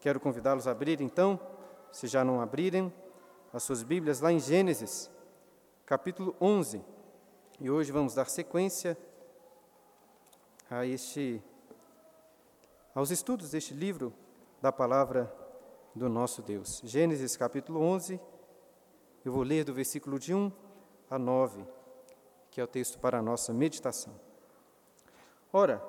Quero convidá-los a abrir, então, se já não abrirem, as suas Bíblias lá em Gênesis, capítulo 11. E hoje vamos dar sequência a este, aos estudos deste livro da palavra do nosso Deus. Gênesis, capítulo 11, eu vou ler do versículo de 1 a 9, que é o texto para a nossa meditação. Ora,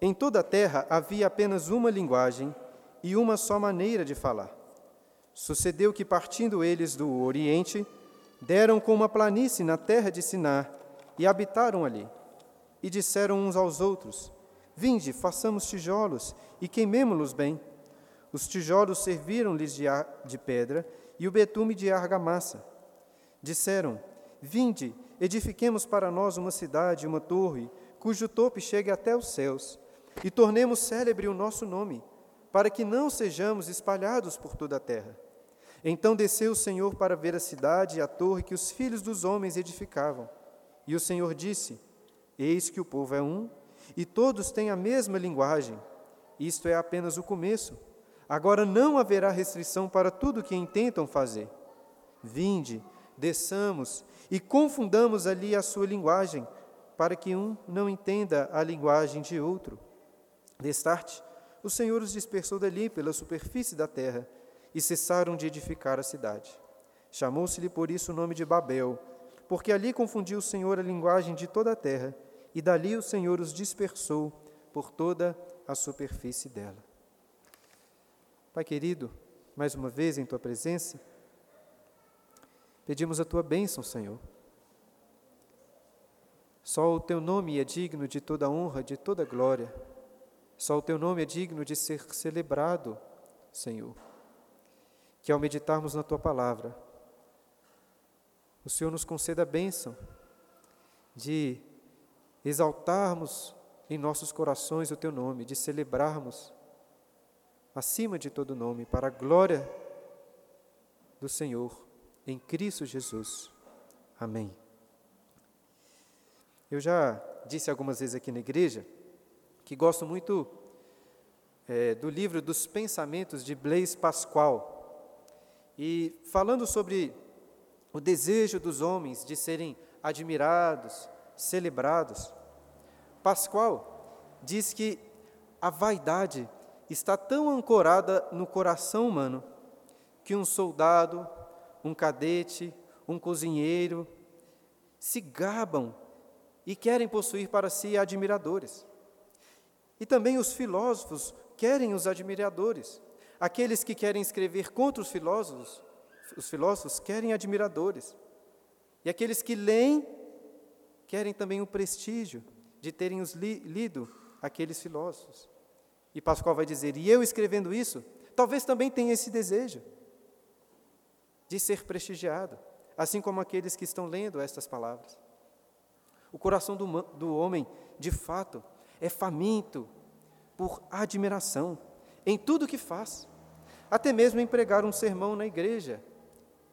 em toda a terra havia apenas uma linguagem e uma só maneira de falar. Sucedeu que, partindo eles do Oriente, deram com uma planície na terra de Sinar e habitaram ali. E disseram uns aos outros: Vinde, façamos tijolos e queimemo-los bem. Os tijolos serviram-lhes de, de pedra e o betume de argamassa. Disseram: Vinde, edifiquemos para nós uma cidade, uma torre, cujo topo chegue até os céus, e tornemos célebre o nosso nome para que não sejamos espalhados por toda a terra. Então desceu o Senhor para ver a cidade e a torre que os filhos dos homens edificavam. E o Senhor disse: Eis que o povo é um, e todos têm a mesma linguagem. Isto é apenas o começo. Agora não haverá restrição para tudo o que intentam fazer. Vinde, desçamos e confundamos ali a sua linguagem, para que um não entenda a linguagem de outro. Destarte, o Senhor os dispersou dali pela superfície da terra e cessaram de edificar a cidade. Chamou-se-lhe por isso o nome de Babel, porque ali confundiu o Senhor a linguagem de toda a terra, e dali o Senhor os dispersou por toda a superfície dela. Pai querido, mais uma vez em tua presença, pedimos a tua bênção, Senhor. Só o teu nome é digno de toda honra, de toda glória. Só o teu nome é digno de ser celebrado, Senhor. Que ao meditarmos na tua palavra, o Senhor nos conceda a bênção de exaltarmos em nossos corações o teu nome, de celebrarmos acima de todo nome, para a glória do Senhor, em Cristo Jesus. Amém. Eu já disse algumas vezes aqui na igreja que gosto muito é, do livro dos Pensamentos de Blaise Pascal. E falando sobre o desejo dos homens de serem admirados, celebrados, Pascal diz que a vaidade está tão ancorada no coração humano que um soldado, um cadete, um cozinheiro se gabam e querem possuir para si admiradores. E também os filósofos querem os admiradores. Aqueles que querem escrever contra os filósofos, os filósofos querem admiradores. E aqueles que leem querem também o prestígio de terem os li lido aqueles filósofos. E Pascoal vai dizer: "E eu escrevendo isso, talvez também tenha esse desejo de ser prestigiado, assim como aqueles que estão lendo estas palavras. O coração do, do homem, de fato, é faminto por admiração em tudo que faz, até mesmo em pregar um sermão na igreja,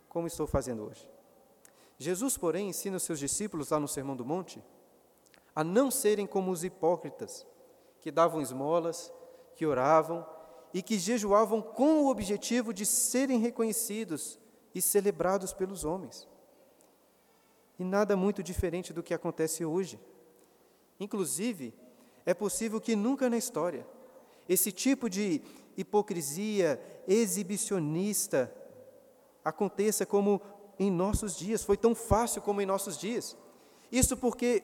como estou fazendo hoje. Jesus, porém, ensina os seus discípulos lá no Sermão do Monte a não serem como os hipócritas, que davam esmolas, que oravam e que jejuavam com o objetivo de serem reconhecidos e celebrados pelos homens. E nada muito diferente do que acontece hoje. Inclusive, é possível que nunca na história esse tipo de hipocrisia exibicionista aconteça como em nossos dias, foi tão fácil como em nossos dias. Isso porque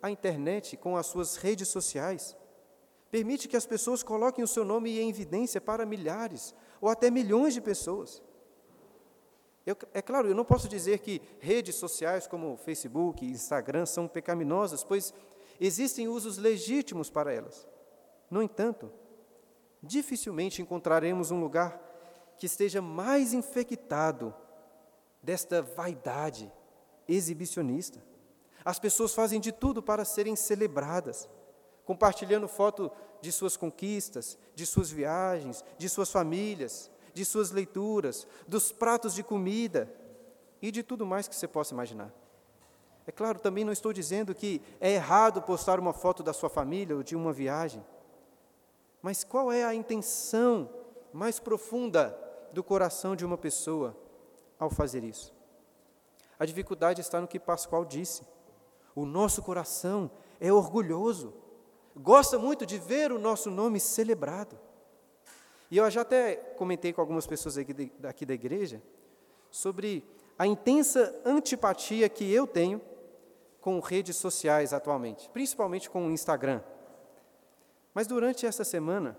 a internet, com as suas redes sociais, permite que as pessoas coloquem o seu nome em evidência para milhares ou até milhões de pessoas. Eu, é claro, eu não posso dizer que redes sociais como Facebook e Instagram são pecaminosas, pois Existem usos legítimos para elas. No entanto, dificilmente encontraremos um lugar que esteja mais infectado desta vaidade exibicionista. As pessoas fazem de tudo para serem celebradas, compartilhando foto de suas conquistas, de suas viagens, de suas famílias, de suas leituras, dos pratos de comida e de tudo mais que você possa imaginar. É claro, também não estou dizendo que é errado postar uma foto da sua família ou de uma viagem. Mas qual é a intenção mais profunda do coração de uma pessoa ao fazer isso. A dificuldade está no que Pascoal disse. O nosso coração é orgulhoso, gosta muito de ver o nosso nome celebrado. E eu já até comentei com algumas pessoas aqui, da igreja sobre a intensa antipatia que eu tenho com redes sociais atualmente, principalmente com o Instagram. Mas durante essa semana,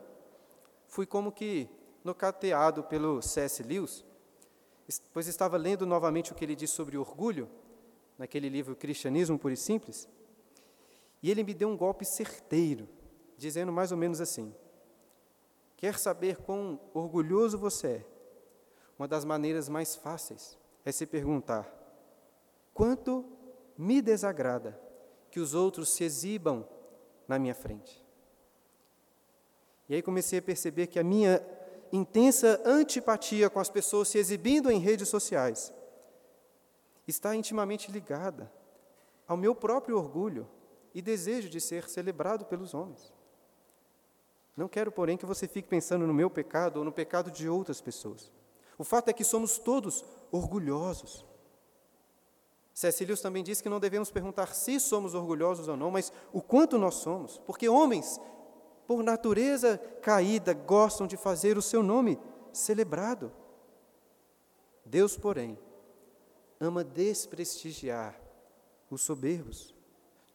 fui como que nocateado pelo C.S. Lewis, pois estava lendo novamente o que ele diz sobre orgulho, naquele livro Cristianismo Puro e Simples, e ele me deu um golpe certeiro, dizendo mais ou menos assim: Quer saber quão orgulhoso você é? Uma das maneiras mais fáceis é se perguntar: quanto me desagrada que os outros se exibam na minha frente? E aí comecei a perceber que a minha intensa antipatia com as pessoas se exibindo em redes sociais está intimamente ligada ao meu próprio orgulho e desejo de ser celebrado pelos homens. Não quero, porém, que você fique pensando no meu pecado ou no pecado de outras pessoas. O fato é que somos todos orgulhosos. Lewis também diz que não devemos perguntar se somos orgulhosos ou não, mas o quanto nós somos, porque homens por natureza caída, gostam de fazer o seu nome celebrado. Deus, porém, ama desprestigiar os soberbos.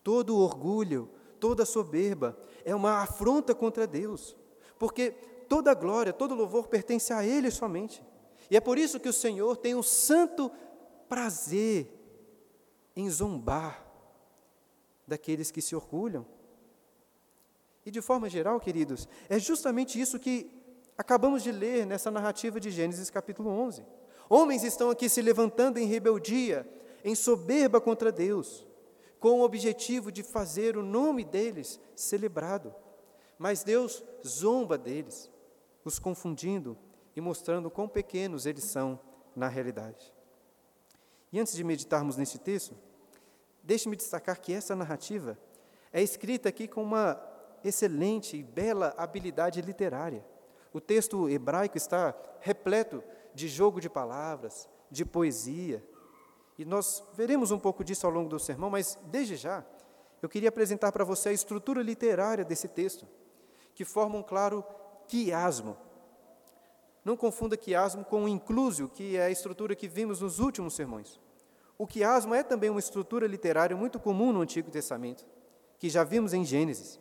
Todo orgulho, toda soberba é uma afronta contra Deus, porque toda glória, todo louvor pertence a Ele somente. E é por isso que o Senhor tem um santo prazer em zombar daqueles que se orgulham. E de forma geral, queridos, é justamente isso que acabamos de ler nessa narrativa de Gênesis capítulo 11. Homens estão aqui se levantando em rebeldia, em soberba contra Deus, com o objetivo de fazer o nome deles celebrado. Mas Deus zomba deles, os confundindo e mostrando quão pequenos eles são na realidade. E antes de meditarmos nesse texto, deixe-me destacar que essa narrativa é escrita aqui com uma excelente e bela habilidade literária. O texto hebraico está repleto de jogo de palavras, de poesia. E nós veremos um pouco disso ao longo do sermão, mas desde já, eu queria apresentar para você a estrutura literária desse texto, que forma um claro quiasmo. Não confunda quiasmo com o inclusio, que é a estrutura que vimos nos últimos sermões. O quiasmo é também uma estrutura literária muito comum no Antigo Testamento, que já vimos em Gênesis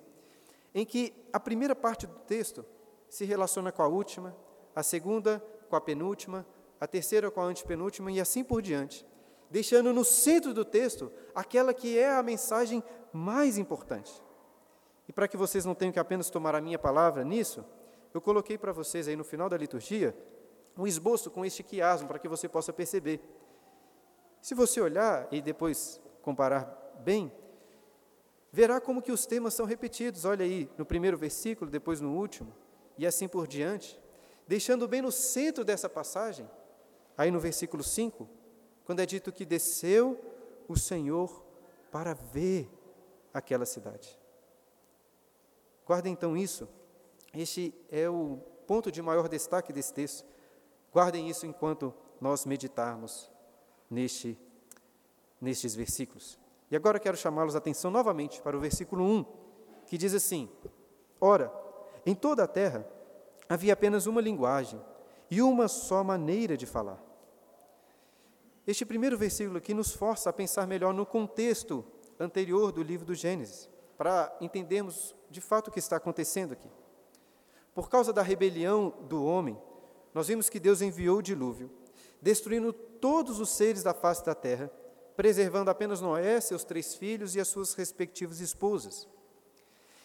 em que a primeira parte do texto se relaciona com a última, a segunda com a penúltima, a terceira com a antepenúltima e assim por diante, deixando no centro do texto aquela que é a mensagem mais importante. E para que vocês não tenham que apenas tomar a minha palavra nisso, eu coloquei para vocês aí no final da liturgia um esboço com este quiasmo para que você possa perceber. Se você olhar e depois comparar bem, verá como que os temas são repetidos. Olha aí, no primeiro versículo, depois no último, e assim por diante, deixando bem no centro dessa passagem, aí no versículo 5, quando é dito que desceu o Senhor para ver aquela cidade. Guardem então isso, este é o ponto de maior destaque desse texto. Guardem isso enquanto nós meditarmos neste, nestes versículos. E agora quero chamá-los a atenção novamente para o versículo 1, que diz assim: Ora, em toda a terra havia apenas uma linguagem e uma só maneira de falar. Este primeiro versículo aqui nos força a pensar melhor no contexto anterior do livro do Gênesis, para entendermos de fato o que está acontecendo aqui. Por causa da rebelião do homem, nós vimos que Deus enviou o dilúvio, destruindo todos os seres da face da terra preservando apenas Noé, seus três filhos e as suas respectivas esposas.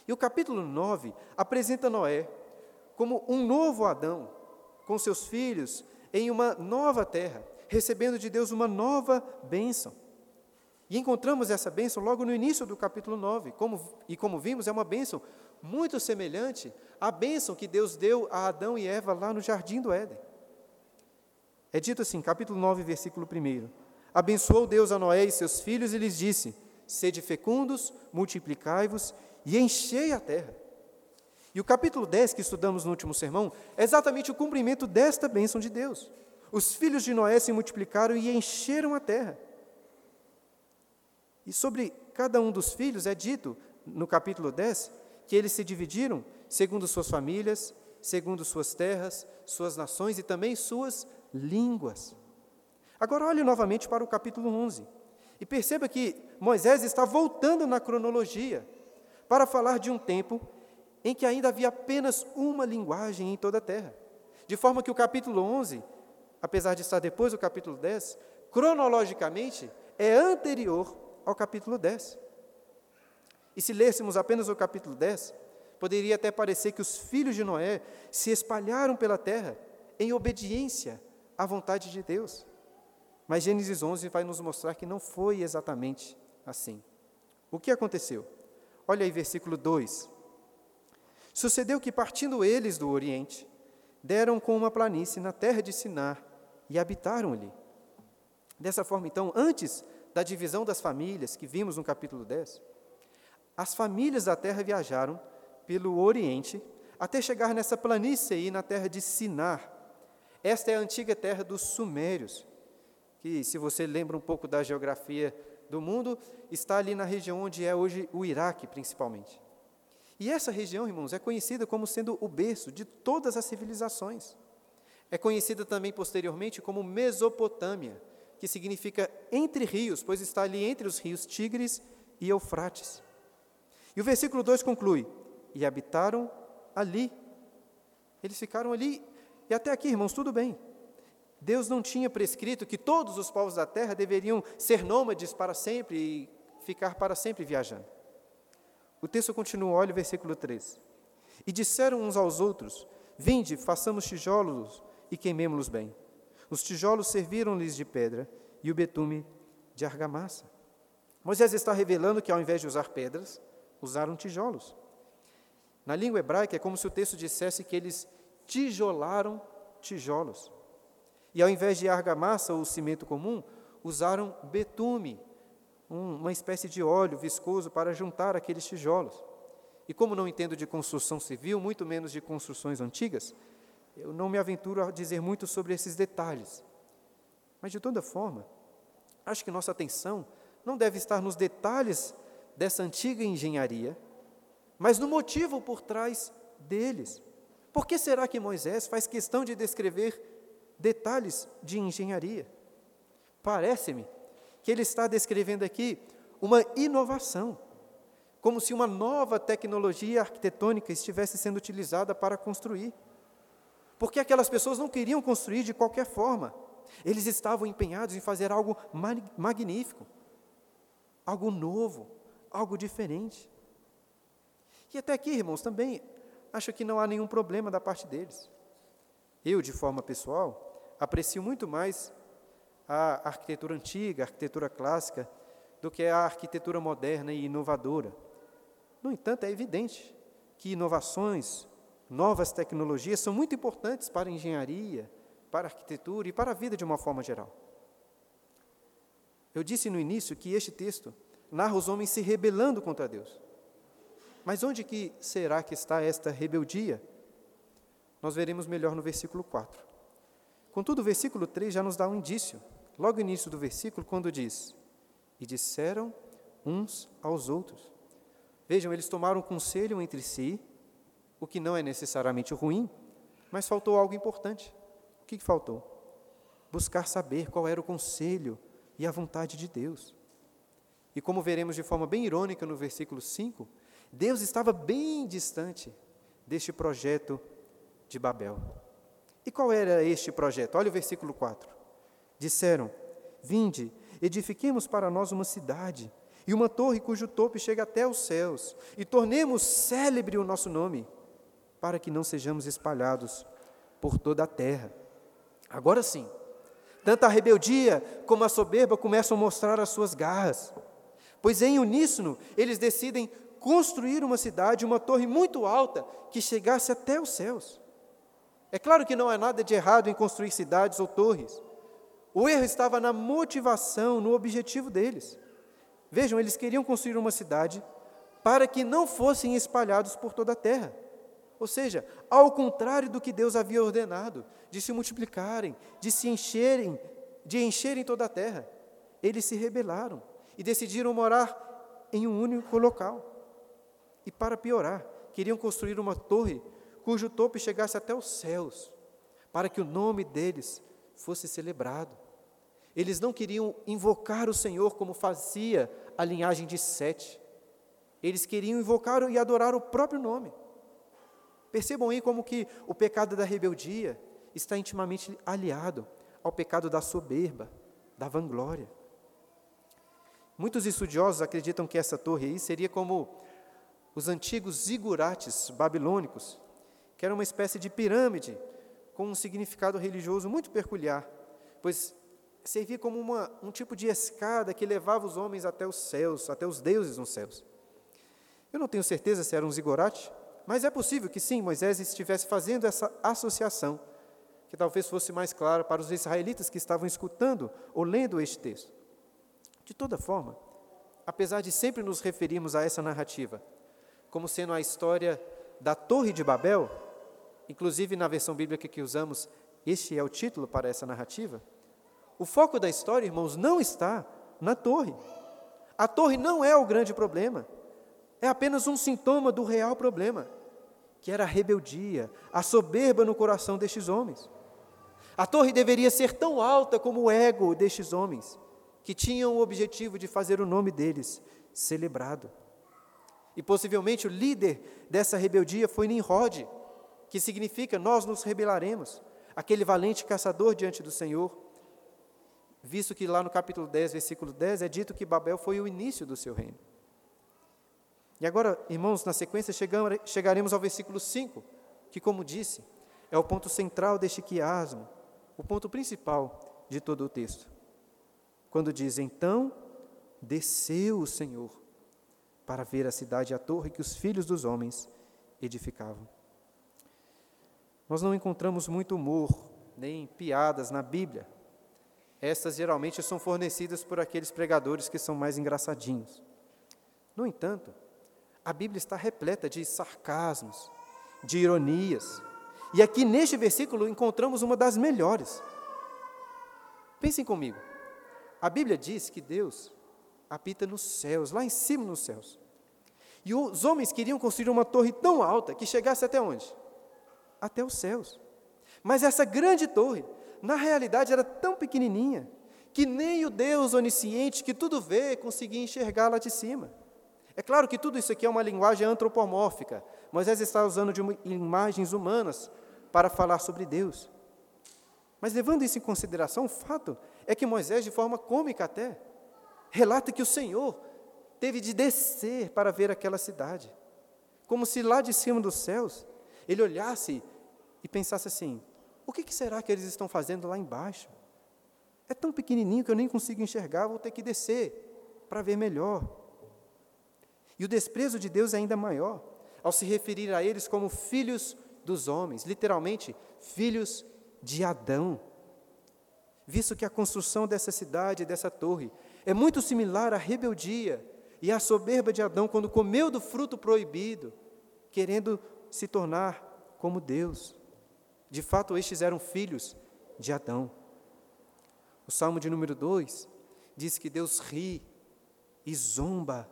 E o capítulo 9 apresenta Noé como um novo Adão, com seus filhos, em uma nova terra, recebendo de Deus uma nova bênção. E encontramos essa bênção logo no início do capítulo 9, como, e como vimos, é uma bênção muito semelhante à bênção que Deus deu a Adão e Eva lá no jardim do Éden. É dito assim, capítulo 9, versículo 1. Abençoou Deus a Noé e seus filhos e lhes disse: Sede fecundos, multiplicai-vos e enchei a terra. E o capítulo 10 que estudamos no último sermão é exatamente o cumprimento desta bênção de Deus. Os filhos de Noé se multiplicaram e encheram a terra. E sobre cada um dos filhos é dito, no capítulo 10, que eles se dividiram segundo suas famílias, segundo suas terras, suas nações e também suas línguas. Agora olhe novamente para o capítulo 11 e perceba que Moisés está voltando na cronologia para falar de um tempo em que ainda havia apenas uma linguagem em toda a terra. De forma que o capítulo 11, apesar de estar depois do capítulo 10, cronologicamente é anterior ao capítulo 10. E se lêssemos apenas o capítulo 10, poderia até parecer que os filhos de Noé se espalharam pela terra em obediência à vontade de Deus. Mas Gênesis 11 vai nos mostrar que não foi exatamente assim. O que aconteceu? Olha aí, versículo 2. Sucedeu que, partindo eles do Oriente, deram com uma planície na terra de Sinar e habitaram ali. Dessa forma, então, antes da divisão das famílias, que vimos no capítulo 10, as famílias da terra viajaram pelo Oriente até chegar nessa planície aí na terra de Sinar. Esta é a antiga terra dos Sumérios, que, se você lembra um pouco da geografia do mundo, está ali na região onde é hoje o Iraque, principalmente. E essa região, irmãos, é conhecida como sendo o berço de todas as civilizações. É conhecida também posteriormente como Mesopotâmia, que significa entre rios, pois está ali entre os rios Tigres e Eufrates. E o versículo 2 conclui: E habitaram ali. Eles ficaram ali, e até aqui, irmãos, tudo bem. Deus não tinha prescrito que todos os povos da terra deveriam ser nômades para sempre e ficar para sempre viajando. O texto continua, olha o versículo 3. E disseram uns aos outros: Vinde, façamos tijolos e queimemo-los bem. Os tijolos serviram-lhes de pedra e o betume de argamassa. Moisés está revelando que, ao invés de usar pedras, usaram tijolos. Na língua hebraica, é como se o texto dissesse que eles tijolaram tijolos. E ao invés de argamassa ou cimento comum, usaram betume, um, uma espécie de óleo viscoso para juntar aqueles tijolos. E como não entendo de construção civil, muito menos de construções antigas, eu não me aventuro a dizer muito sobre esses detalhes. Mas, de toda forma, acho que nossa atenção não deve estar nos detalhes dessa antiga engenharia, mas no motivo por trás deles. Por que será que Moisés faz questão de descrever detalhes de engenharia. Parece-me que ele está descrevendo aqui uma inovação, como se uma nova tecnologia arquitetônica estivesse sendo utilizada para construir. Porque aquelas pessoas não queriam construir de qualquer forma, eles estavam empenhados em fazer algo magnífico, algo novo, algo diferente. E até aqui, irmãos, também acho que não há nenhum problema da parte deles. Eu, de forma pessoal, aprecio muito mais a arquitetura antiga, a arquitetura clássica, do que a arquitetura moderna e inovadora. No entanto, é evidente que inovações, novas tecnologias são muito importantes para a engenharia, para a arquitetura e para a vida de uma forma geral. Eu disse no início que este texto narra os homens se rebelando contra Deus. Mas onde que será que está esta rebeldia? Nós veremos melhor no versículo 4. Contudo, o versículo 3 já nos dá um indício, logo no início do versículo, quando diz: E disseram uns aos outros. Vejam, eles tomaram conselho entre si, o que não é necessariamente ruim, mas faltou algo importante. O que faltou? Buscar saber qual era o conselho e a vontade de Deus. E como veremos de forma bem irônica no versículo 5, Deus estava bem distante deste projeto de Babel. E qual era este projeto? Olha o versículo 4. Disseram: Vinde, edifiquemos para nós uma cidade e uma torre cujo topo chega até os céus, e tornemos célebre o nosso nome, para que não sejamos espalhados por toda a terra. Agora sim, tanto a rebeldia como a soberba começam a mostrar as suas garras, pois em uníssono eles decidem construir uma cidade, uma torre muito alta que chegasse até os céus. É claro que não há nada de errado em construir cidades ou torres. O erro estava na motivação, no objetivo deles. Vejam, eles queriam construir uma cidade para que não fossem espalhados por toda a terra. Ou seja, ao contrário do que Deus havia ordenado, de se multiplicarem, de se encherem, de encherem toda a terra, eles se rebelaram e decidiram morar em um único local. E para piorar, queriam construir uma torre cujo topo chegasse até os céus, para que o nome deles fosse celebrado. Eles não queriam invocar o Senhor como fazia a linhagem de Sete. Eles queriam invocar e adorar o próprio nome. Percebam aí como que o pecado da rebeldia está intimamente aliado ao pecado da soberba, da vanglória. Muitos estudiosos acreditam que essa torre aí seria como os antigos zigurates babilônicos, que era uma espécie de pirâmide com um significado religioso muito peculiar, pois servia como uma, um tipo de escada que levava os homens até os céus, até os deuses nos céus. Eu não tenho certeza se era um zigurate, mas é possível que sim, Moisés estivesse fazendo essa associação, que talvez fosse mais clara para os israelitas que estavam escutando ou lendo este texto. De toda forma, apesar de sempre nos referirmos a essa narrativa como sendo a história da Torre de Babel, inclusive na versão bíblica que usamos, este é o título para essa narrativa. O foco da história, irmãos, não está na torre. A torre não é o grande problema, é apenas um sintoma do real problema, que era a rebeldia, a soberba no coração destes homens. A torre deveria ser tão alta como o ego destes homens, que tinham o objetivo de fazer o nome deles celebrado. E possivelmente o líder dessa rebeldia foi Nimrod, que significa nós nos rebelaremos, aquele valente caçador diante do Senhor. Visto que lá no capítulo 10, versículo 10, é dito que Babel foi o início do seu reino. E agora, irmãos, na sequência chegaremos ao versículo 5, que, como disse, é o ponto central deste quiasmo, o ponto principal de todo o texto. Quando diz: Então desceu o Senhor para ver a cidade e a torre que os filhos dos homens edificavam. Nós não encontramos muito humor, nem piadas na Bíblia. Estas geralmente são fornecidas por aqueles pregadores que são mais engraçadinhos. No entanto, a Bíblia está repleta de sarcasmos, de ironias. E aqui neste versículo encontramos uma das melhores. Pensem comigo. A Bíblia diz que Deus habita nos céus, lá em cima nos céus. E os homens queriam construir uma torre tão alta que chegasse até onde? Até os céus. Mas essa grande torre, na realidade, era tão pequenininha que nem o Deus onisciente que tudo vê conseguia enxergar lá de cima. É claro que tudo isso aqui é uma linguagem antropomórfica. Moisés está usando de imagens humanas para falar sobre Deus. Mas levando isso em consideração, o fato é que Moisés, de forma cômica até, relata que o Senhor teve de descer para ver aquela cidade. Como se lá de cima dos céus ele olhasse e pensasse assim: o que, será que eles estão fazendo lá embaixo? É tão pequenininho que eu nem consigo enxergar, vou ter que descer para ver melhor. E o desprezo de Deus é ainda maior, ao se referir a eles como filhos dos homens, literalmente, filhos de Adão. Visto que a construção dessa cidade, dessa torre, é muito similar à rebeldia e à soberba de Adão quando comeu do fruto proibido, querendo se tornar como Deus. De fato, estes eram filhos de Adão. O Salmo de número 2 diz que Deus ri e zomba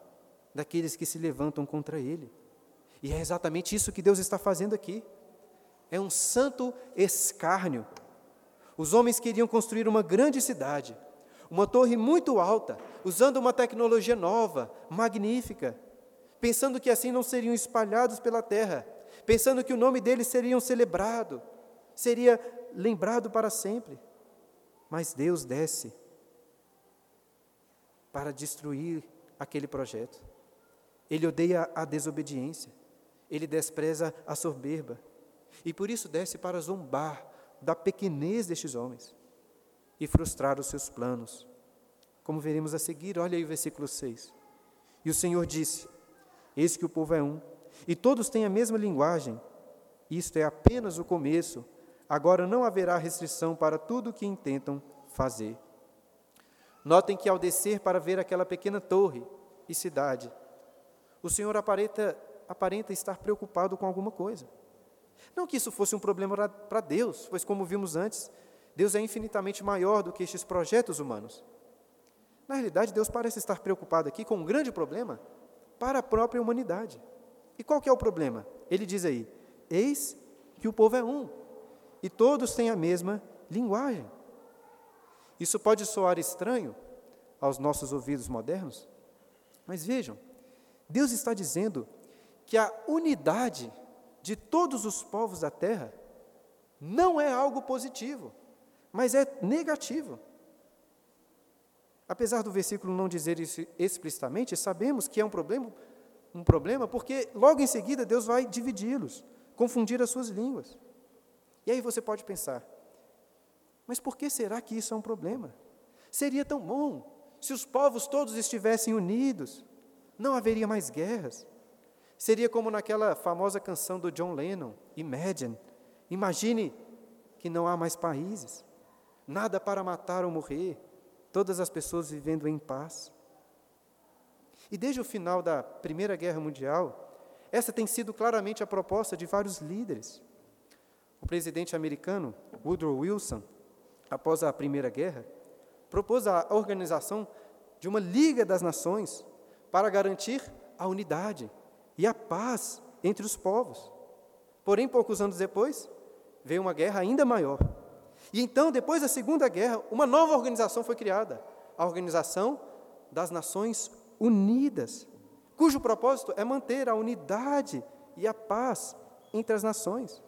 daqueles que se levantam contra ele. E é exatamente isso que Deus está fazendo aqui. É um santo escárnio. Os homens queriam construir uma grande cidade, uma torre muito alta, usando uma tecnologia nova, magnífica, pensando que assim não seriam espalhados pela terra, pensando que o nome deles seria celebrado, seria lembrado para sempre. Mas Deus desce para destruir aquele projeto. Ele odeia a desobediência, ele despreza a soberba, e por isso desce para zombar da pequenez destes homens e frustrar os seus planos. Como veremos a seguir, olha aí o versículo 6. E o Senhor disse: Eis que o povo é um, e todos têm a mesma linguagem. Isto é apenas o começo. Agora não haverá restrição para tudo o que intentam fazer. Notem que ao descer para ver aquela pequena torre e cidade, o Senhor aparenta, aparenta estar preocupado com alguma coisa. Não que isso fosse um problema para Deus, pois, como vimos antes, Deus é infinitamente maior do que estes projetos humanos. Na realidade, Deus parece estar preocupado aqui com um grande problema para a própria humanidade. E qual que é o problema? Ele diz aí: Eis que o povo é um, e todos têm a mesma linguagem. Isso pode soar estranho aos nossos ouvidos modernos, mas vejam, Deus está dizendo que a unidade de todos os povos da terra não é algo positivo, mas é negativo. Apesar do versículo não dizer isso explicitamente, sabemos que é um problema, um problema porque logo em seguida Deus vai dividi-los, confundir as suas línguas. E aí você pode pensar, mas por que será que isso é um problema? Seria tão bom se os povos todos estivessem unidos, não haveria mais guerras. Seria como naquela famosa canção do John Lennon, Imagine. Imagine que não há mais países, nada para matar ou morrer, todas as pessoas vivendo em paz. E desde o final da Primeira Guerra Mundial, essa tem sido claramente a proposta de vários líderes. O presidente americano Woodrow Wilson, após a Primeira Guerra, propôs a organização de uma Liga das Nações para garantir a unidade e a paz entre os povos. Porém, poucos anos depois, veio uma guerra ainda maior. E então, depois da Segunda Guerra, uma nova organização foi criada, a Organização das Nações Unidas, cujo propósito é manter a unidade e a paz entre as nações.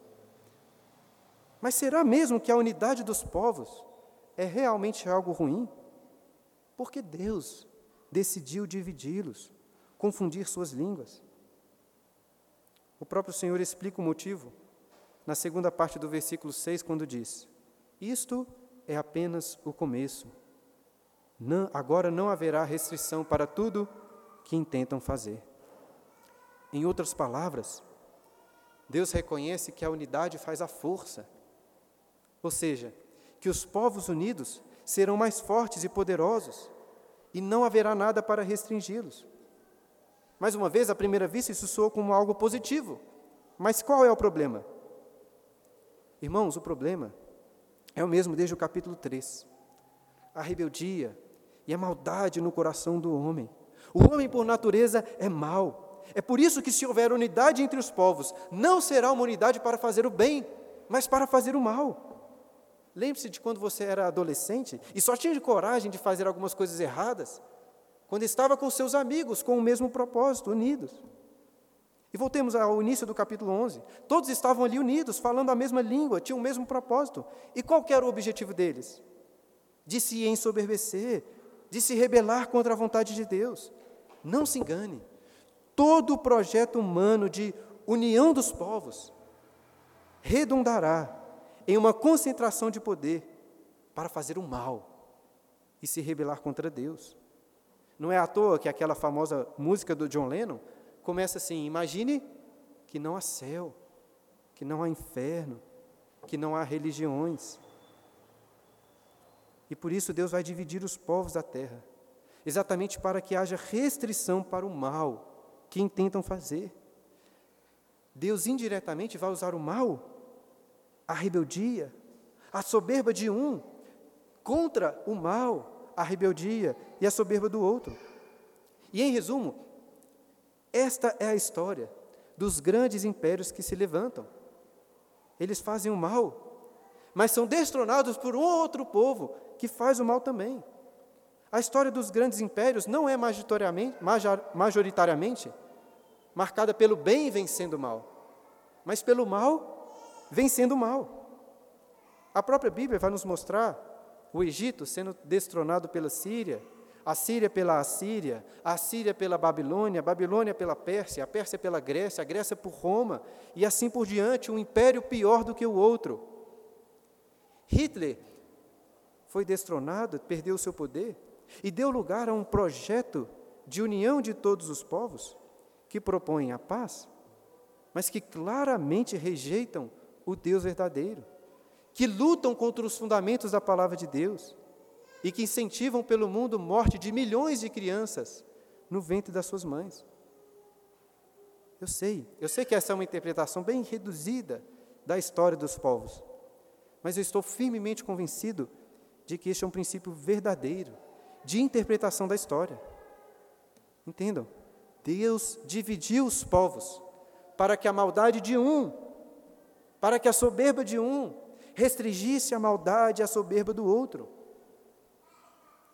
Mas será mesmo que a unidade dos povos é realmente algo ruim? Porque Deus decidiu dividi-los, confundir suas línguas. O próprio Senhor explica o motivo na segunda parte do versículo 6, quando diz: Isto é apenas o começo. Não, agora não haverá restrição para tudo que intentam fazer. Em outras palavras, Deus reconhece que a unidade faz a força. Ou seja, que os povos unidos serão mais fortes e poderosos, e não haverá nada para restringi-los. Mais uma vez, à primeira vista, isso soa como algo positivo. Mas qual é o problema? Irmãos, o problema o mesmo desde o capítulo 3. A rebeldia e a maldade no coração do homem. O homem, por natureza, é mau. É por isso que, se houver unidade entre os povos, não será uma unidade para fazer o bem, mas para fazer o mal. Lembre-se de quando você era adolescente e só tinha coragem de fazer algumas coisas erradas, quando estava com seus amigos com o mesmo propósito, unidos. E voltemos ao início do capítulo 11. Todos estavam ali unidos, falando a mesma língua, tinham o mesmo propósito. E qual era o objetivo deles? De se ensoberbecer, de se rebelar contra a vontade de Deus. Não se engane. Todo o projeto humano de união dos povos redundará em uma concentração de poder para fazer o mal e se rebelar contra Deus. Não é à toa que aquela famosa música do John Lennon começa assim: imagine que não há céu, que não há inferno, que não há religiões. E por isso Deus vai dividir os povos da terra, exatamente para que haja restrição para o mal que intentam fazer. Deus indiretamente vai usar o mal a rebeldia, a soberba de um contra o mal, a rebeldia e a soberba do outro. E em resumo, esta é a história dos grandes impérios que se levantam. Eles fazem o mal, mas são destronados por outro povo que faz o mal também. A história dos grandes impérios não é majoritariamente marcada pelo bem vencendo o mal, mas pelo mal vencendo o mal. A própria Bíblia vai nos mostrar o Egito sendo destronado pela Síria, a Síria pela Assíria, a Síria pela Babilônia, a Babilônia pela Pérsia, a Pérsia pela Grécia, a Grécia por Roma, e assim por diante, um império pior do que o outro. Hitler foi destronado, perdeu o seu poder e deu lugar a um projeto de união de todos os povos que propõem a paz, mas que claramente rejeitam o Deus verdadeiro, que lutam contra os fundamentos da palavra de Deus e que incentivam pelo mundo morte de milhões de crianças no ventre das suas mães. Eu sei, eu sei que essa é uma interpretação bem reduzida da história dos povos. Mas eu estou firmemente convencido de que este é um princípio verdadeiro de interpretação da história. Entendam? Deus dividiu os povos para que a maldade de um, para que a soberba de um, restringisse a maldade e a soberba do outro.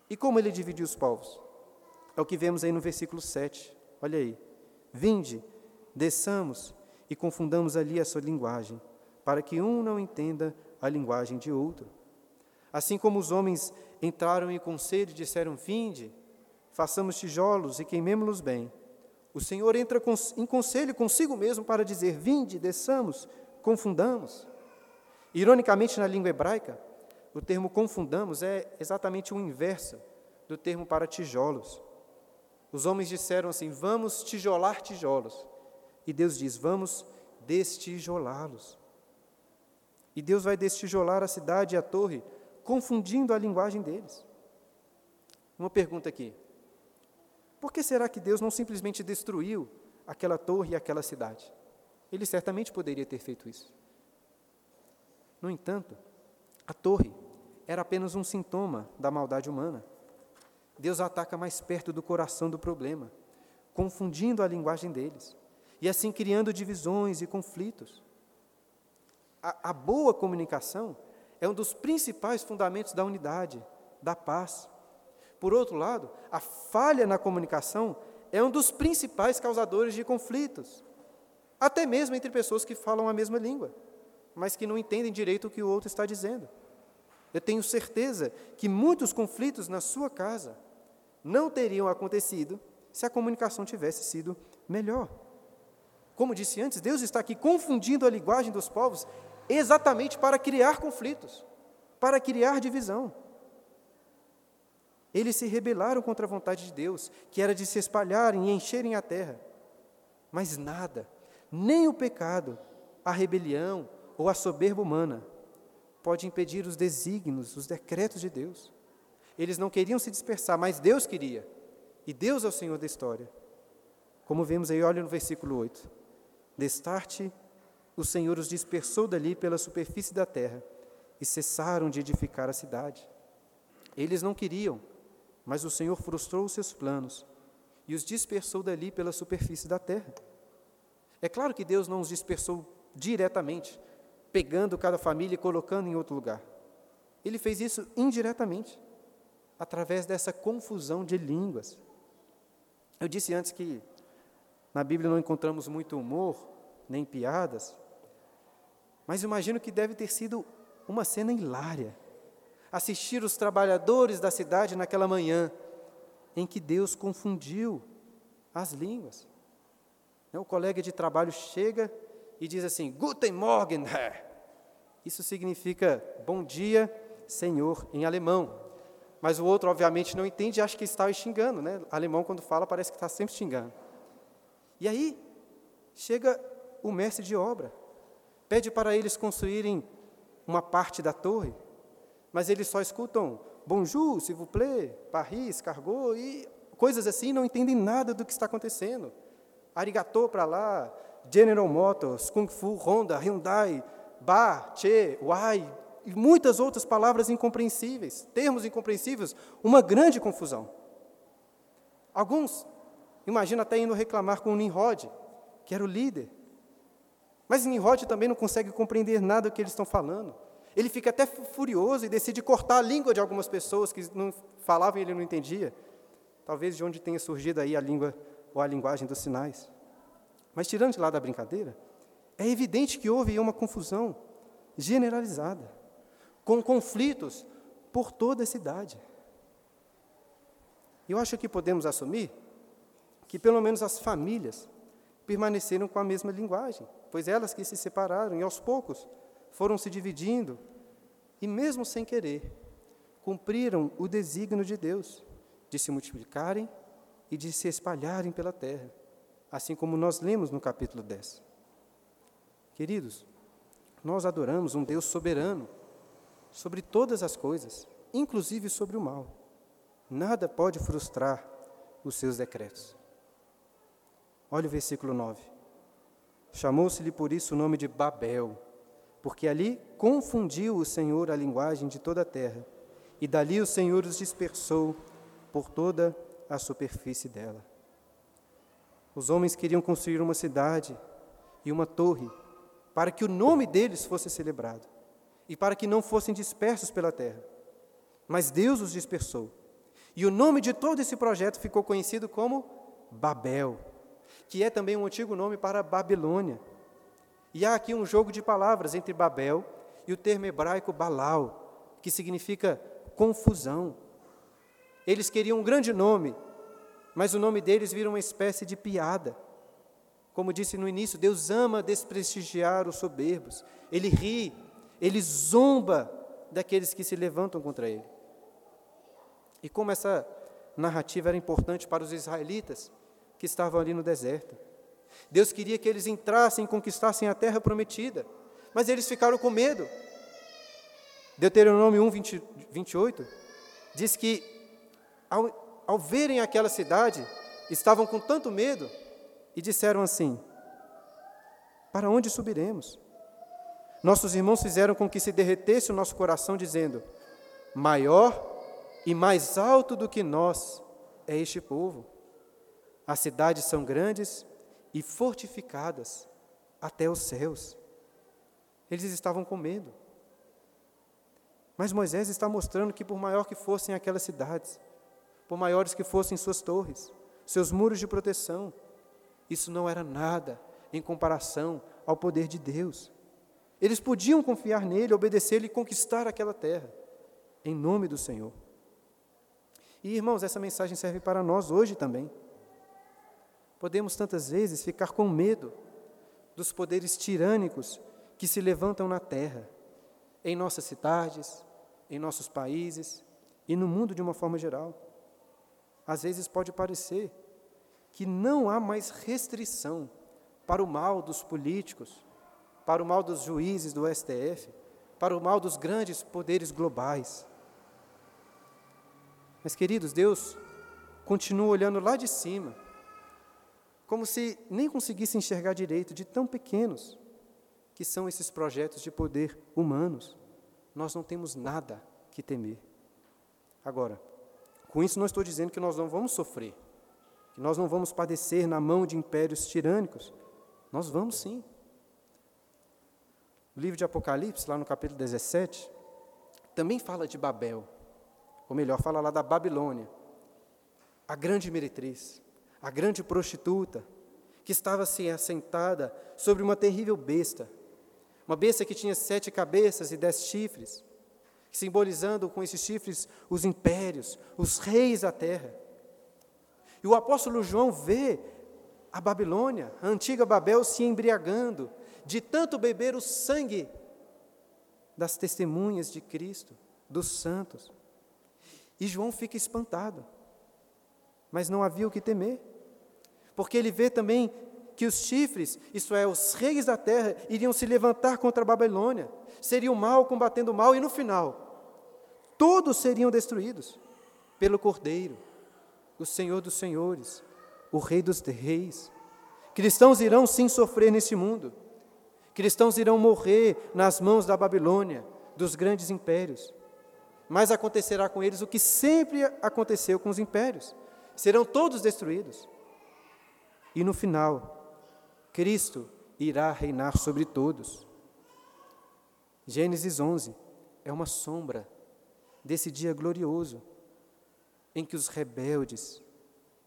E como ele dividiu os povos? É o que vemos aí no versículo 7. Olha aí. Vinde, desçamos e confundamos ali a sua linguagem, para que um não entenda a linguagem de outro. Assim como os homens entraram em conselho e disseram: Vinde, façamos tijolos e queimemo-los bem. O Senhor entra em conselho consigo mesmo para dizer: Vinde, desçamos, confundamos. Ironicamente, na língua hebraica, o termo confundamos é exatamente o inverso do termo para tijolos. Os homens disseram assim: Vamos tijolar tijolos. E Deus diz: Vamos destijolá-los. E Deus vai destijolar a cidade e a torre, confundindo a linguagem deles. Uma pergunta aqui: por que será que Deus não simplesmente destruiu aquela torre e aquela cidade? Ele certamente poderia ter feito isso. No entanto, a torre era apenas um sintoma da maldade humana. Deus ataca mais perto do coração do problema, confundindo a linguagem deles e assim criando divisões e conflitos. A, a boa comunicação é um dos principais fundamentos da unidade, da paz. Por outro lado, a falha na comunicação é um dos principais causadores de conflitos, até mesmo entre pessoas que falam a mesma língua, mas que não entendem direito o que o outro está dizendo. Eu tenho certeza que muitos conflitos na sua casa não teriam acontecido se a comunicação tivesse sido melhor. Como disse antes, Deus está aqui confundindo a linguagem dos povos exatamente para criar conflitos, para criar divisão. Eles se rebelaram contra a vontade de Deus, que era de se espalharem e encherem a terra. Mas nada, nem o pecado, a rebelião ou a soberba humana, pode impedir os desígnios, os decretos de Deus. Eles não queriam se dispersar, mas Deus queria. E Deus é o Senhor da história. Como vemos aí, olha no versículo 8. Destarte, o Senhor os dispersou dali pela superfície da terra e cessaram de edificar a cidade. Eles não queriam, mas o Senhor frustrou os seus planos e os dispersou dali pela superfície da terra. É claro que Deus não os dispersou diretamente, pegando cada família e colocando em outro lugar. Ele fez isso indiretamente, através dessa confusão de línguas. Eu disse antes que na Bíblia não encontramos muito humor, nem piadas, mas imagino que deve ter sido uma cena hilária assistir os trabalhadores da cidade naquela manhã em que Deus confundiu as línguas. O colega de trabalho chega e diz assim: Guten Morgen, Herr. Isso significa bom dia, Senhor, em alemão. Mas o outro, obviamente, não entende e acha que está xingando. Né? Alemão, quando fala, parece que está sempre xingando. E aí, chega o mestre de obra, pede para eles construírem uma parte da torre mas eles só escutam bonjour, s'il vous plaît, Paris, cargo e coisas assim, não entendem nada do que está acontecendo. Arigato para lá, General Motors, Kung Fu, Honda, Hyundai, Ba, Che, Wai, e muitas outras palavras incompreensíveis, termos incompreensíveis, uma grande confusão. Alguns, imagina até indo reclamar com o Nimrod, que era o líder. Mas Nimrod também não consegue compreender nada do que eles estão falando. Ele fica até furioso e decide cortar a língua de algumas pessoas que não falavam e ele não entendia. Talvez de onde tenha surgido aí a língua ou a linguagem dos sinais. Mas tirando de lá da brincadeira, é evidente que houve uma confusão generalizada, com conflitos por toda a cidade. Eu acho que podemos assumir que pelo menos as famílias permaneceram com a mesma linguagem, pois elas que se separaram e aos poucos foram se dividindo e, mesmo sem querer, cumpriram o desígnio de Deus de se multiplicarem e de se espalharem pela terra, assim como nós lemos no capítulo 10. Queridos, nós adoramos um Deus soberano sobre todas as coisas, inclusive sobre o mal. Nada pode frustrar os seus decretos. Olha o versículo 9. Chamou-se-lhe por isso o nome de Babel, porque ali confundiu o Senhor a linguagem de toda a terra, e dali o Senhor os dispersou por toda a superfície dela. Os homens queriam construir uma cidade e uma torre para que o nome deles fosse celebrado e para que não fossem dispersos pela terra. Mas Deus os dispersou. E o nome de todo esse projeto ficou conhecido como Babel, que é também um antigo nome para Babilônia. E há aqui um jogo de palavras entre Babel e o termo hebraico Balal, que significa confusão. Eles queriam um grande nome, mas o nome deles vira uma espécie de piada. Como disse no início, Deus ama desprestigiar os soberbos. Ele ri, ele zomba daqueles que se levantam contra ele. E como essa narrativa era importante para os israelitas que estavam ali no deserto. Deus queria que eles entrassem e conquistassem a terra prometida, mas eles ficaram com medo. Deuteronômio 1, 20, 28 diz que, ao, ao verem aquela cidade, estavam com tanto medo e disseram assim: Para onde subiremos? Nossos irmãos fizeram com que se derretesse o nosso coração, dizendo: Maior e mais alto do que nós é este povo. As cidades são grandes e fortificadas até os céus. Eles estavam com medo. Mas Moisés está mostrando que, por maior que fossem aquelas cidades, por maiores que fossem suas torres, seus muros de proteção, isso não era nada em comparação ao poder de Deus. Eles podiam confiar nele, obedecer-lhe e conquistar aquela terra, em nome do Senhor. E, irmãos, essa mensagem serve para nós hoje também. Podemos tantas vezes ficar com medo dos poderes tirânicos que se levantam na terra, em nossas cidades, em nossos países e no mundo de uma forma geral. Às vezes pode parecer que não há mais restrição para o mal dos políticos, para o mal dos juízes do STF, para o mal dos grandes poderes globais. Mas, queridos, Deus continua olhando lá de cima como se nem conseguisse enxergar direito de tão pequenos que são esses projetos de poder humanos. Nós não temos nada que temer. Agora, com isso não estou dizendo que nós não vamos sofrer, que nós não vamos padecer na mão de impérios tirânicos. Nós vamos sim. O livro de Apocalipse, lá no capítulo 17, também fala de Babel, ou melhor, fala lá da Babilônia, a grande meretriz, a grande prostituta, que estava assim assentada sobre uma terrível besta, uma besta que tinha sete cabeças e dez chifres, simbolizando com esses chifres os impérios, os reis da terra. E o apóstolo João vê a Babilônia, a antiga Babel, se embriagando de tanto beber o sangue das testemunhas de Cristo, dos santos. E João fica espantado, mas não havia o que temer porque ele vê também que os chifres, isto é, os reis da terra, iriam se levantar contra a Babilônia, seria o mal combatendo o mal, e no final, todos seriam destruídos pelo Cordeiro, o Senhor dos Senhores, o Rei dos Reis. Cristãos irão sim sofrer nesse mundo, cristãos irão morrer nas mãos da Babilônia, dos grandes impérios, mas acontecerá com eles o que sempre aconteceu com os impérios: serão todos destruídos. E no final, Cristo irá reinar sobre todos. Gênesis 11 é uma sombra desse dia glorioso, em que os rebeldes,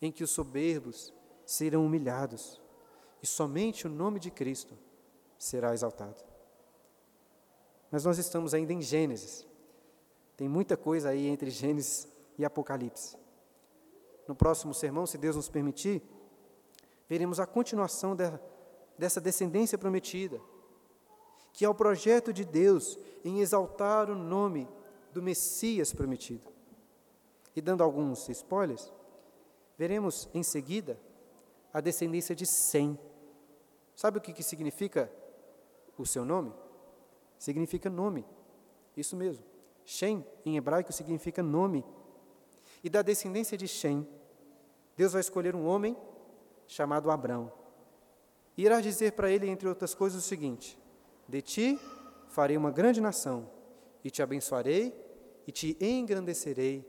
em que os soberbos serão humilhados, e somente o nome de Cristo será exaltado. Mas nós estamos ainda em Gênesis. Tem muita coisa aí entre Gênesis e Apocalipse. No próximo sermão, se Deus nos permitir, veremos a continuação de, dessa descendência prometida, que é o projeto de Deus em exaltar o nome do Messias prometido. E dando alguns spoilers, veremos em seguida a descendência de Sem. Sabe o que, que significa o seu nome? Significa nome. Isso mesmo. Shem, em hebraico, significa nome. E da descendência de Shem, Deus vai escolher um homem chamado Abrão. E irá dizer para ele, entre outras coisas, o seguinte: De ti farei uma grande nação, e te abençoarei e te engrandecerei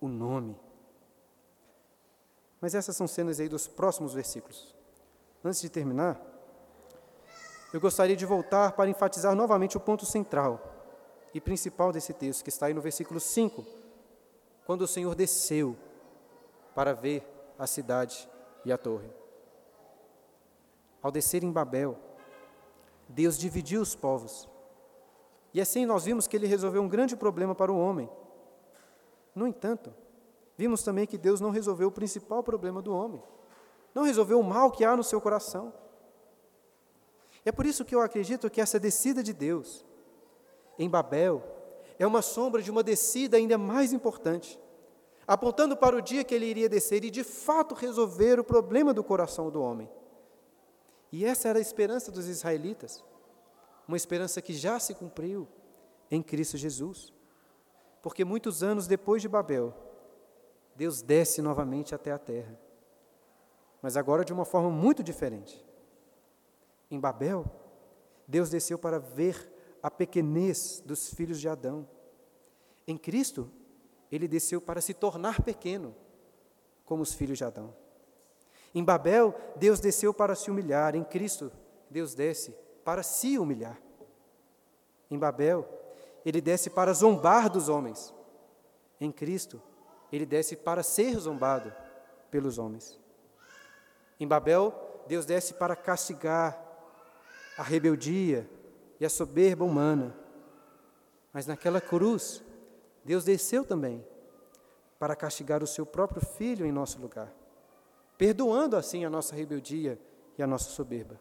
o nome. Mas essas são cenas aí dos próximos versículos. Antes de terminar, eu gostaria de voltar para enfatizar novamente o ponto central e principal desse texto, que está aí no versículo 5, quando o Senhor desceu para ver a cidade e a torre. Ao descer em Babel, Deus dividiu os povos. E assim nós vimos que ele resolveu um grande problema para o homem. No entanto, vimos também que Deus não resolveu o principal problema do homem. Não resolveu o mal que há no seu coração. É por isso que eu acredito que essa descida de Deus em Babel é uma sombra de uma descida ainda mais importante, apontando para o dia que ele iria descer e de fato resolver o problema do coração do homem. E essa era a esperança dos israelitas, uma esperança que já se cumpriu em Cristo Jesus. Porque muitos anos depois de Babel, Deus desce novamente até a terra, mas agora de uma forma muito diferente. Em Babel, Deus desceu para ver a pequenez dos filhos de Adão. Em Cristo, ele desceu para se tornar pequeno, como os filhos de Adão. Em Babel, Deus desceu para se humilhar, em Cristo, Deus desce para se humilhar. Em Babel, ele desce para zombar dos homens. Em Cristo, ele desce para ser zombado pelos homens. Em Babel, Deus desce para castigar a rebeldia e a soberba humana. Mas naquela cruz, Deus desceu também para castigar o seu próprio filho em nosso lugar perdoando assim a nossa rebeldia e a nossa soberba.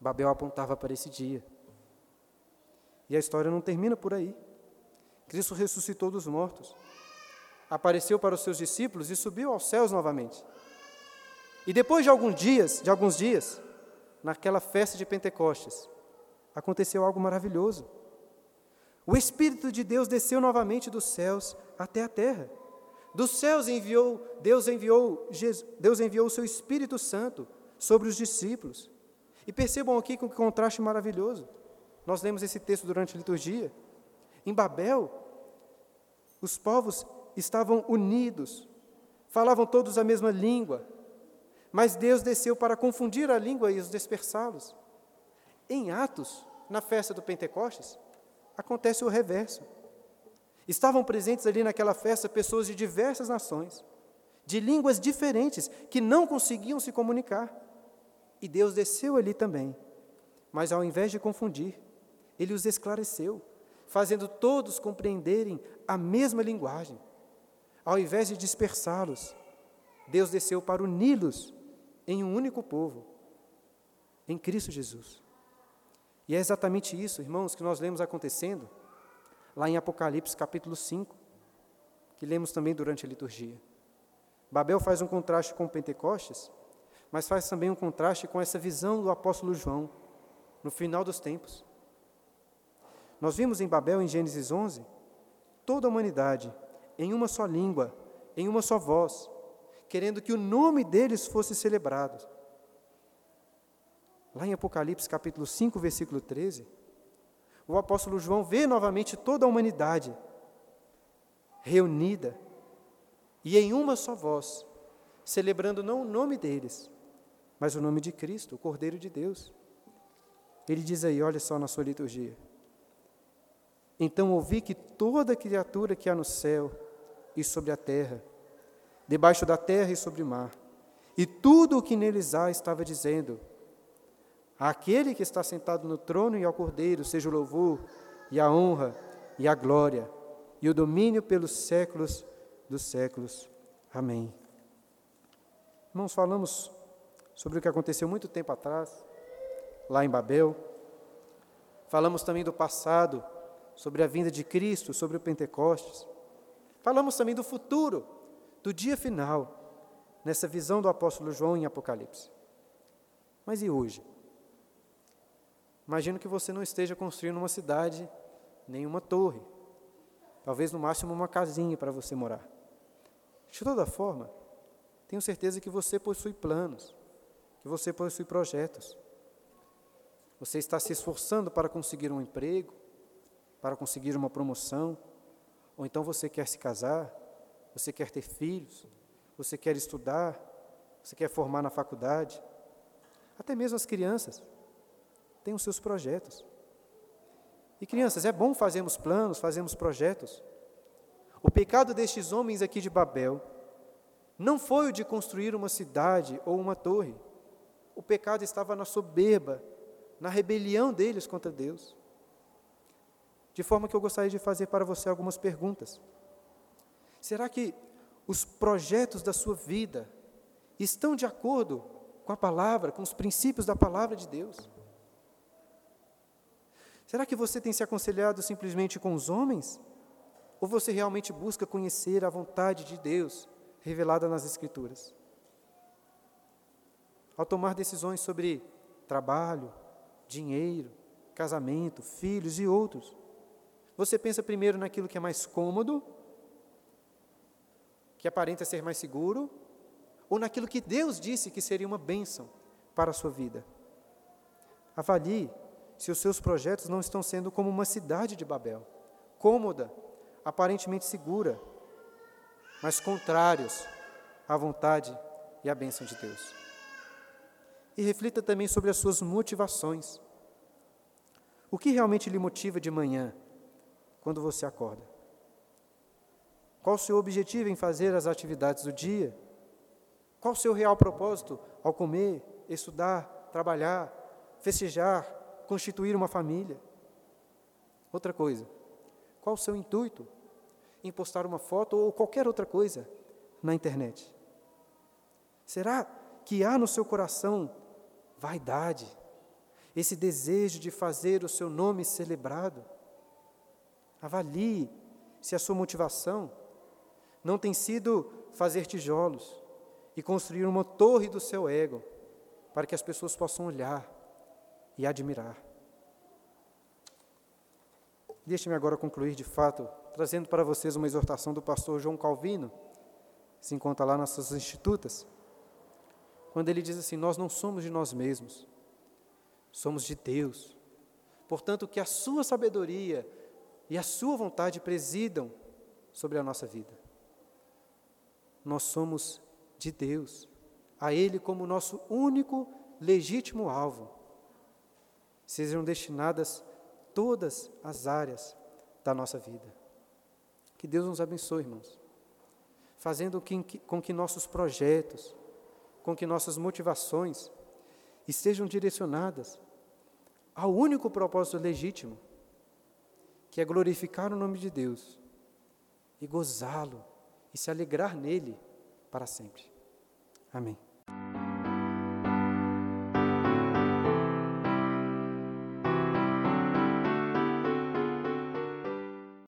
Babel apontava para esse dia. E a história não termina por aí. Cristo ressuscitou dos mortos, apareceu para os seus discípulos e subiu aos céus novamente. E depois de alguns dias, de alguns dias, naquela festa de Pentecostes, aconteceu algo maravilhoso. O Espírito de Deus desceu novamente dos céus até a terra. Dos céus enviou, Deus enviou, Deus enviou o seu Espírito Santo sobre os discípulos. E percebam aqui que contraste maravilhoso. Nós lemos esse texto durante a liturgia. Em Babel, os povos estavam unidos, falavam todos a mesma língua, mas Deus desceu para confundir a língua e os dispersá-los. Em Atos, na festa do Pentecostes, acontece o reverso. Estavam presentes ali naquela festa pessoas de diversas nações, de línguas diferentes, que não conseguiam se comunicar. E Deus desceu ali também. Mas ao invés de confundir, ele os esclareceu, fazendo todos compreenderem a mesma linguagem. Ao invés de dispersá-los, Deus desceu para uni-los em um único povo, em Cristo Jesus. E é exatamente isso, irmãos, que nós lemos acontecendo lá em Apocalipse capítulo 5, que lemos também durante a liturgia. Babel faz um contraste com Pentecostes, mas faz também um contraste com essa visão do apóstolo João no final dos tempos. Nós vimos em Babel, em Gênesis 11, toda a humanidade em uma só língua, em uma só voz, querendo que o nome deles fosse celebrado. Lá em Apocalipse capítulo 5, versículo 13, o apóstolo João vê novamente toda a humanidade reunida e em uma só voz, celebrando não o nome deles, mas o nome de Cristo, o Cordeiro de Deus. Ele diz aí, olha só na sua liturgia. Então ouvi que toda criatura que há no céu e sobre a terra, debaixo da terra e sobre o mar, e tudo o que neles há estava dizendo: Aquele que está sentado no trono e ao Cordeiro seja o louvor e a honra e a glória e o domínio pelos séculos dos séculos. Amém. Irmãos, falamos sobre o que aconteceu muito tempo atrás, lá em Babel. Falamos também do passado, sobre a vinda de Cristo, sobre o Pentecostes. Falamos também do futuro, do dia final, nessa visão do apóstolo João em Apocalipse. Mas e hoje? Imagino que você não esteja construindo uma cidade, nem uma torre. Talvez no máximo uma casinha para você morar. De toda forma, tenho certeza que você possui planos, você possui projetos. Você está se esforçando para conseguir um emprego, para conseguir uma promoção, ou então você quer se casar, você quer ter filhos, você quer estudar, você quer formar na faculdade. Até mesmo as crianças têm os seus projetos. E crianças, é bom fazermos planos, fazermos projetos. O pecado destes homens aqui de Babel não foi o de construir uma cidade ou uma torre. O pecado estava na soberba, na rebelião deles contra Deus. De forma que eu gostaria de fazer para você algumas perguntas. Será que os projetos da sua vida estão de acordo com a palavra, com os princípios da palavra de Deus? Será que você tem se aconselhado simplesmente com os homens? Ou você realmente busca conhecer a vontade de Deus revelada nas Escrituras? Ao tomar decisões sobre trabalho, dinheiro, casamento, filhos e outros, você pensa primeiro naquilo que é mais cômodo, que aparenta ser mais seguro, ou naquilo que Deus disse que seria uma bênção para a sua vida? Avalie se os seus projetos não estão sendo como uma cidade de Babel, cômoda, aparentemente segura, mas contrários à vontade e à bênção de Deus. E reflita também sobre as suas motivações. O que realmente lhe motiva de manhã, quando você acorda? Qual o seu objetivo em fazer as atividades do dia? Qual o seu real propósito ao comer, estudar, trabalhar, festejar, constituir uma família. Outra coisa, qual o seu intuito em postar uma foto ou qualquer outra coisa na internet? Será que há no seu coração vaidade, esse desejo de fazer o seu nome celebrado? Avalie se a sua motivação não tem sido fazer tijolos e construir uma torre do seu ego, para que as pessoas possam olhar e admirar. Deixe-me agora concluir de fato, trazendo para vocês uma exortação do pastor João Calvino, que se encontra lá nas suas institutas, quando ele diz assim: Nós não somos de nós mesmos, somos de Deus. Portanto, que a sua sabedoria e a sua vontade presidam sobre a nossa vida. Nós somos de Deus, a Ele como nosso único legítimo alvo sejam destinadas todas as áreas da nossa vida. Que Deus nos abençoe, irmãos, fazendo com que nossos projetos, com que nossas motivações estejam direcionadas ao único propósito legítimo, que é glorificar o nome de Deus e gozá-lo e se alegrar nele para sempre. Amém.